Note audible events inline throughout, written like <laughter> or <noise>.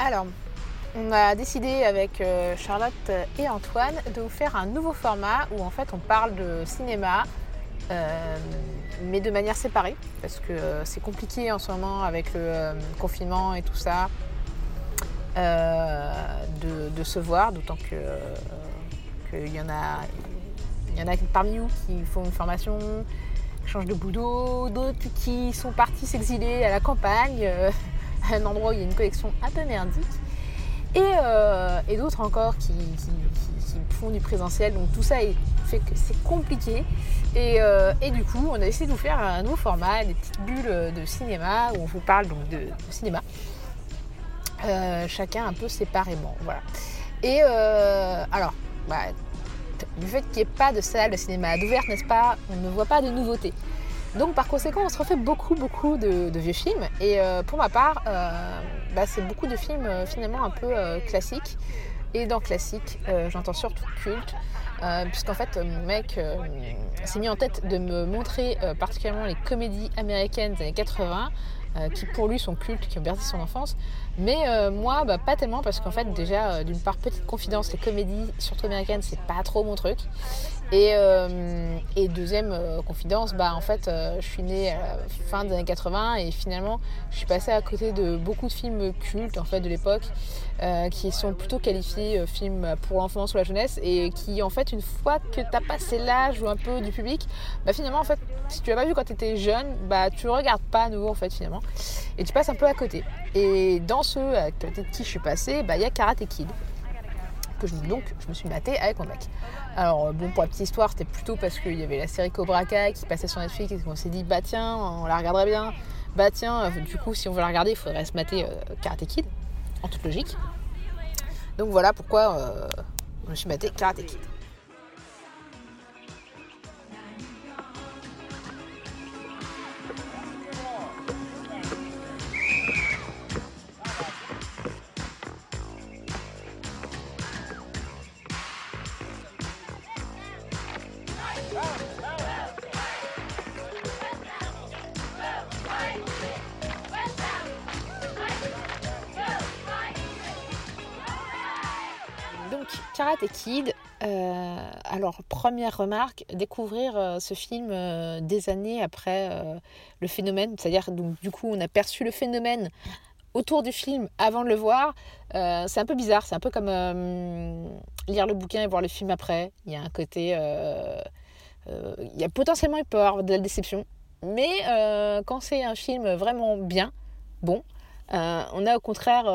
Alors, on a décidé avec euh, Charlotte et Antoine de vous faire un nouveau format où en fait on parle de cinéma, euh, mais de manière séparée, parce que euh, c'est compliqué en ce moment avec le confinement et tout ça, de, se voir, d'autant que qu'il y en a, il y en a parmi vous qui font une formation, qui changent de boulot, d'autres qui sont partis s'exiler à la campagne, un endroit où il y a une collection un peu merdique. Et, euh, et d'autres encore qui, qui- font du présentiel. Donc tout ça fait que c'est compliqué. Et, euh, et du coup, on a essayé de vous faire un nouveau format, des petites bulles de cinéma, où on vous parle donc de, cinéma. Euh, chacun un peu séparément. Voilà. Et alors, bah, du fait qu'il n'y ait pas de salle de cinéma ouverte, n'est-ce pas, on ne voit pas de nouveautés. Donc par conséquent, on se refait beaucoup, beaucoup de, vieux films. Et euh, pour ma part, euh, bah, c'est beaucoup de films euh, finalement un peu classiques. Et dans classique, j'entends surtout culte. Puisqu'en fait, mon mec s'est mis en tête de me montrer particulièrement les comédies américaines des années 80, euh, qui pour lui sont cultes, qui ont bercé son enfance. Mais moi, bah, pas tellement, parce qu'en fait, déjà, d'une part, petite confidence, les comédies, surtout américaines, c'est pas trop mon truc. Et, euh, et deuxième euh, confidence, bah, en fait, euh, je suis née à la fin des années 80 et finalement, je suis passée à côté de beaucoup de films cultes en fait, de l'époque qui sont plutôt qualifiés films pour l'enfance ou la jeunesse et qui, en fait, une fois que tu as passé l'âge ou un peu du public, bah, finalement, en fait, si tu l'as pas vu quand tu étais jeune, bah, tu regardes pas à nouveau en fait, finalement. Et tu passes un peu à côté. Et dans ceux à qui je suis passée, bah, il y a Karate Kid que je, donc je me suis matée avec mon mec. Alors euh, bon pour la petite histoire c'était plutôt parce qu'il y avait la série Cobra Kai qui passait sur Netflix et qu'on s'est dit bah tiens on la regarderait bien. Bah tiens euh, du coup si on veut la regarder il faudrait se mater euh, Karate Kid en toute logique. Donc voilà pourquoi je me suis maté Karate Kid. Karate Kid, euh, alors première remarque, découvrir euh, ce film euh, des années après le phénomène, c'est-à-dire donc du coup on a perçu le phénomène autour du film avant de le voir, c'est un peu bizarre, c'est un peu comme lire le bouquin et voir le film après. Il y a un côté, il y a potentiellement il peut y de la déception, mais quand c'est un film vraiment bien, bon, on a au contraire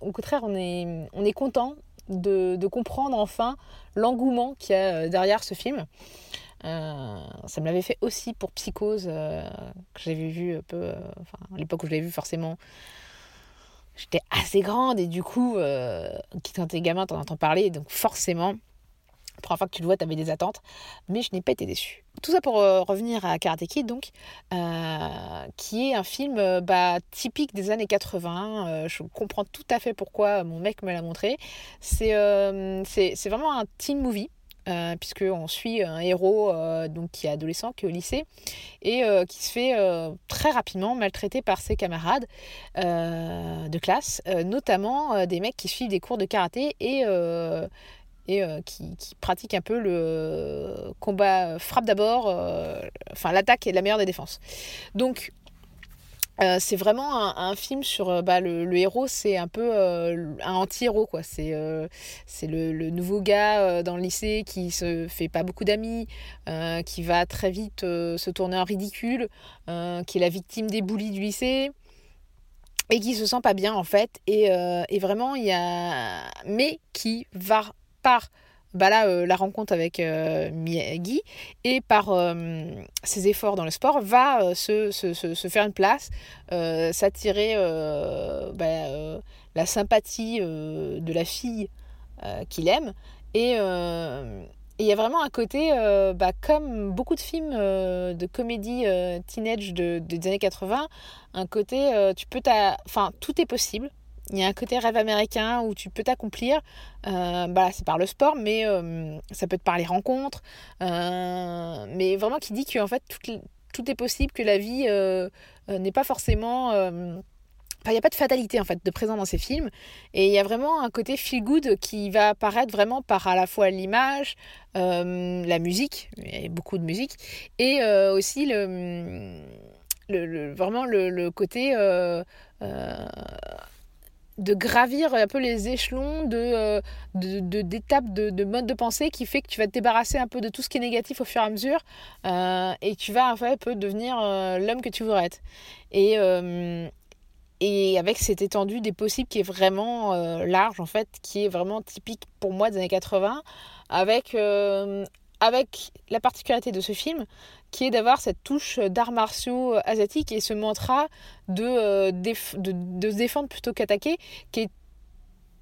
au contraire, on est content de, comprendre enfin l'engouement qu'il y a euh, derrière ce film. Euh, ça me l'avait fait aussi pour Psychose, euh, que j'avais vu un peu, enfin, à l'époque où je l'avais vu, forcément, j'étais assez grande et du coup, quand t'es gamin, t'en entends parler, donc forcément, la première fois que tu le vois, t'avais des attentes, mais je n'ai pas été déçue. Tout ça pour euh, revenir à Karate Kid, donc, euh, qui est un film euh, bah, typique des années 80. Euh, je comprends tout à fait pourquoi mon mec me l'a montré. C'est c'est vraiment un teen movie. Euh, puisqu'on suit un héros donc, qui est adolescent, qui est au lycée, et qui se fait très rapidement maltraiter par ses camarades de classe, notamment des mecs qui suivent des cours de karaté et, et euh, qui, qui pratiquent un peu le combat frappe d'abord, euh, enfin l'attaque est la meilleure des défenses. Donc euh, c'est vraiment un, film sur bah, le, le héros, c'est un peu un anti-héros quoi. C'est le, le nouveau gars dans le lycée qui se fait pas beaucoup d'amis, qui va très vite se tourner en ridicule, qui est la victime des bullies du lycée et qui se sent pas bien en fait. Et, et vraiment il y a mais qui va par bah là, euh, la rencontre avec euh, et par euh, ses efforts dans le sport va euh, se, se, se, faire une place, s'attirer bah, la sympathie de la fille qu'il aime. Et il y a vraiment un côté, bah, comme beaucoup de films de comédie teenage de, de- des années 80, un côté, tu peux. Enfin, tout est possible. Il y a un côté rêve américain où tu peux t'accomplir. Euh, bah, c'est par le sport, mais euh, ça peut être par les rencontres. Euh, mais vraiment qui dit que en fait tout, tout est possible, que la vie n'est pas forcément il n'y a pas de fatalité en fait de présent dans ces films et il y a vraiment un côté feel good qui va apparaître vraiment par à la fois l'image, la musique, il y a beaucoup de musique et aussi le, vraiment le, côté de gravir un peu les échelons de, d'étapes de, de, mode de pensée qui fait que tu vas te débarrasser un peu de tout ce qui est négatif au fur et à mesure et tu vas en fait peu devenir l'homme que tu voudrais être. Et et avec cette étendue des possibles qui est vraiment euh, large en fait, qui est vraiment typique pour moi des années 80, avec, euh, avec la particularité de ce film qui est d'avoir cette touche d'arts martiaux euh, asiatiques et ce mantra de, de, de, se défendre plutôt qu'attaquer, qui est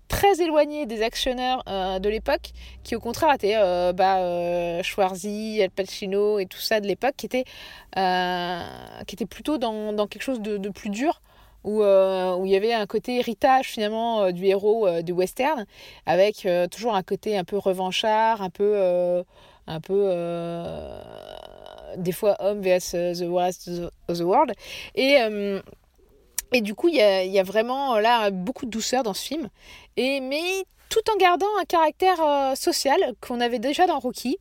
très éloigné des actionneurs de l'époque, qui au contraire étaient euh, bah, Schwarzy, Al Pacino et tout ça de l'époque, qui, était, qui était plutôt dans, dans quelque chose de, plus dur, où, euh, où il y avait un côté héritage finalement euh, du héros euh, du western, avec toujours un côté un peu revanchard, un peu, un peu des fois homme vs the rest of the world. Et, et du coup, il y a, y a, vraiment là beaucoup de douceur dans ce film, et, mais tout en gardant un caractère social qu'on avait déjà dans Rocky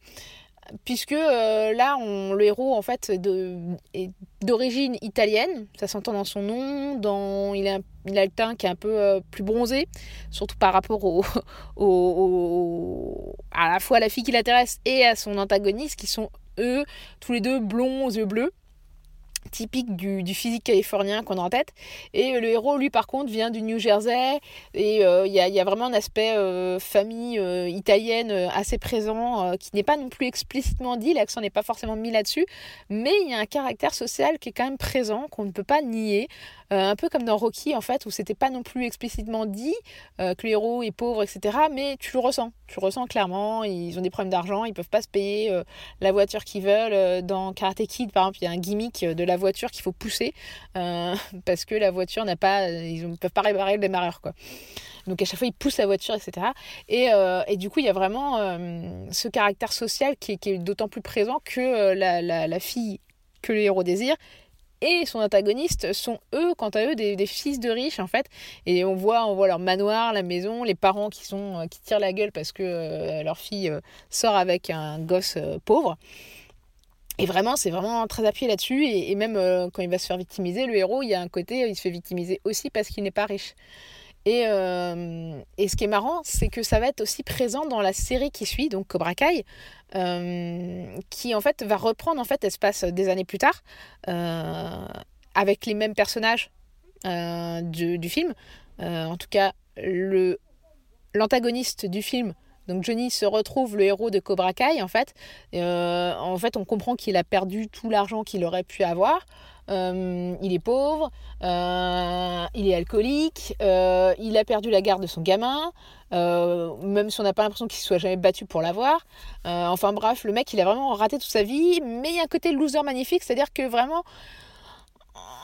puisque euh, là, on, le héros en fait est d'origine italienne, ça s'entend dans son nom, dans, il, a, le teint qui est un peu euh, plus bronzé, surtout par rapport au, <laughs> au, à la fois à la fille qui l'intéresse et à son antagoniste, qui sont eux tous les deux blonds aux yeux bleus typique du, physique californien qu'on a en tête. Et le héros, lui, par contre, vient du New Jersey. Et euh, il y, a, vraiment un aspect euh, famille euh, italienne assez présent, qui n'est pas non plus explicitement dit, l'accent n'est pas forcément mis là-dessus. Mais il y a un caractère social qui est quand même présent, qu'on ne peut pas nier. un peu comme dans Rocky, en fait, où c'était pas non plus explicitement dit que le héros est pauvre, etc. Mais tu le ressens. Tu le ressens clairement. Ils ont des problèmes d'argent, ils peuvent pas se payer la voiture qu'ils veulent. Dans Karate Kid, par exemple, il y a un gimmick de la voiture qu'il faut pousser euh, <laughs> parce que la voiture n'a pas, ils ne peuvent pas réparer le démarreur quoi. Donc à chaque fois ils poussent la voiture etc. Et, euh, et du coup il y a vraiment euh, ce caractère social qui, est d'autant plus présent que la, la, fille que le héros désire et son antagoniste sont eux, quant à eux, des, fils de riches en fait. Et on voit, on voit leur manoir, la maison, les parents qui sont qui tirent la gueule parce que leur fille sort avec un gosse pauvre. Et vraiment, c'est vraiment très appuyé là-dessus. Et, même euh, quand il va se faire victimiser, le héros, il y a un côté, il se fait victimiser aussi parce qu'il n'est pas riche. Et, euh, et, ce qui est marrant, c'est que ça va être aussi présent dans la série qui suit, donc Cobra Kai, euh, qui en fait va reprendre, en fait, des années plus tard, avec les mêmes personnages du, du, film. en tout cas, l'antagoniste du film donc Johnny se retrouve le héros de Cobra Kai en fait. Euh, en fait, on comprend qu'il a perdu tout l'argent qu'il aurait pu avoir. Euh, il est pauvre, euh, il est alcoolique, il a perdu la garde de son gamin, même si on n'a pas l'impression qu'il se soit jamais battu pour l'avoir. enfin bref, le mec il a vraiment raté toute sa vie, mais il y a un côté loser magnifique, c'est-à-dire que vraiment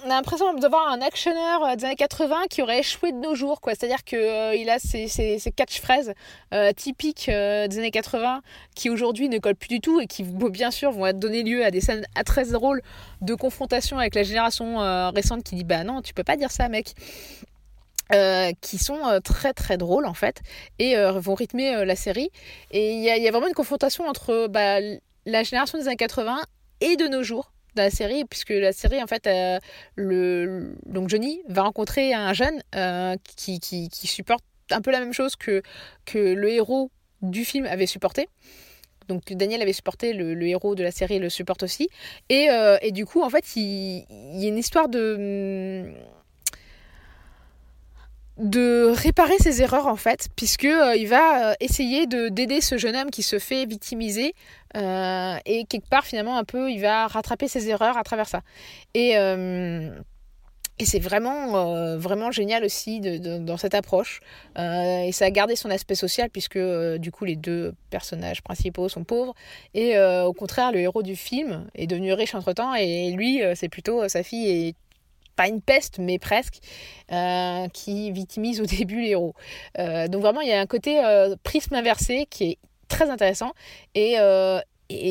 on a l'impression d'avoir un actionneur euh, des années 80 qui aurait échoué de nos jours. C'est-à-dire qu'il euh, a ces, ces, ces catchphrases euh, typiques des années 80 qui aujourd'hui ne collent plus du tout et qui, bien sûr, vont donner lieu à des scènes très drôles de confrontation avec la génération récente qui dit Bah non, tu peux pas dire ça, mec. qui sont très très drôles en fait et vont rythmer la série. Et il y, y, a vraiment une confrontation entre bah, la génération des années 80 et de nos jours dans la série, puisque la série, en fait, euh, le, donc Johnny va rencontrer un jeune euh, qui, qui, supporte un peu la même chose que, que le héros du film avait supporté. Donc Daniel avait supporté, le, le héros de la série le supporte aussi. Et, euh, et du coup, en fait, il, il y a une histoire de de réparer ses erreurs en fait, puisque euh, il va euh, essayer de d'aider ce jeune homme qui se fait victimiser euh, et quelque part finalement un peu il va rattraper ses erreurs à travers ça. Et et c'est vraiment, vraiment génial aussi dans cette approche. et ça a gardé son aspect social puisque du coup les deux personnages principaux sont pauvres. Et au contraire, le héros du film est devenu riche entre-temps et lui, c'est plutôt sa fille pas une peste, mais presque, euh, qui victimise au <laughs> début les héros. Euh, donc vraiment, il y a un côté euh, prisme inversé qui est très intéressant. Et,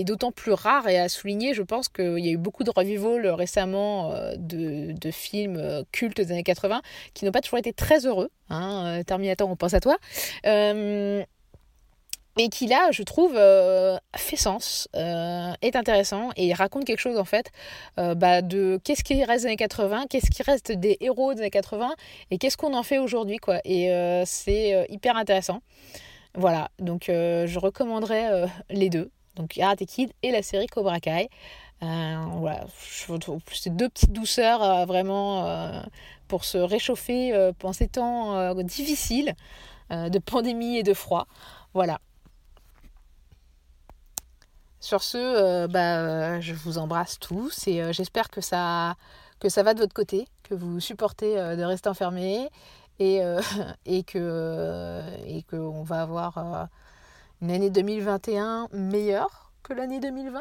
d'autant plus rare et à souligner, je pense qu'il y a eu beaucoup de revival récemment de, de, films cultes des années 80 qui n'ont pas toujours été très heureux. Hein, Terminator, on pense à toi et qui là, je trouve, euh, fait sens, euh, est intéressant et raconte quelque chose en fait euh, bah, de qu'est-ce qui reste des années 80, qu'est-ce qui reste des héros des années 80 et qu'est-ce qu'on en fait aujourd'hui quoi. Et c'est hyper intéressant. Voilà, donc je recommanderais les deux, donc Karate Kid et la série Cobra Kai. voilà, c'est deux petites douceurs vraiment pour se réchauffer pendant ces temps difficiles de pandémie et de froid. Voilà. Sur ce, euh, bah, euh, je vous embrasse tous et euh, j'espère que ça, que ça va de votre côté, que vous supportez de rester enfermés et, <laughs> et et qu'on va avoir une année 2021 meilleure que l'année 2020.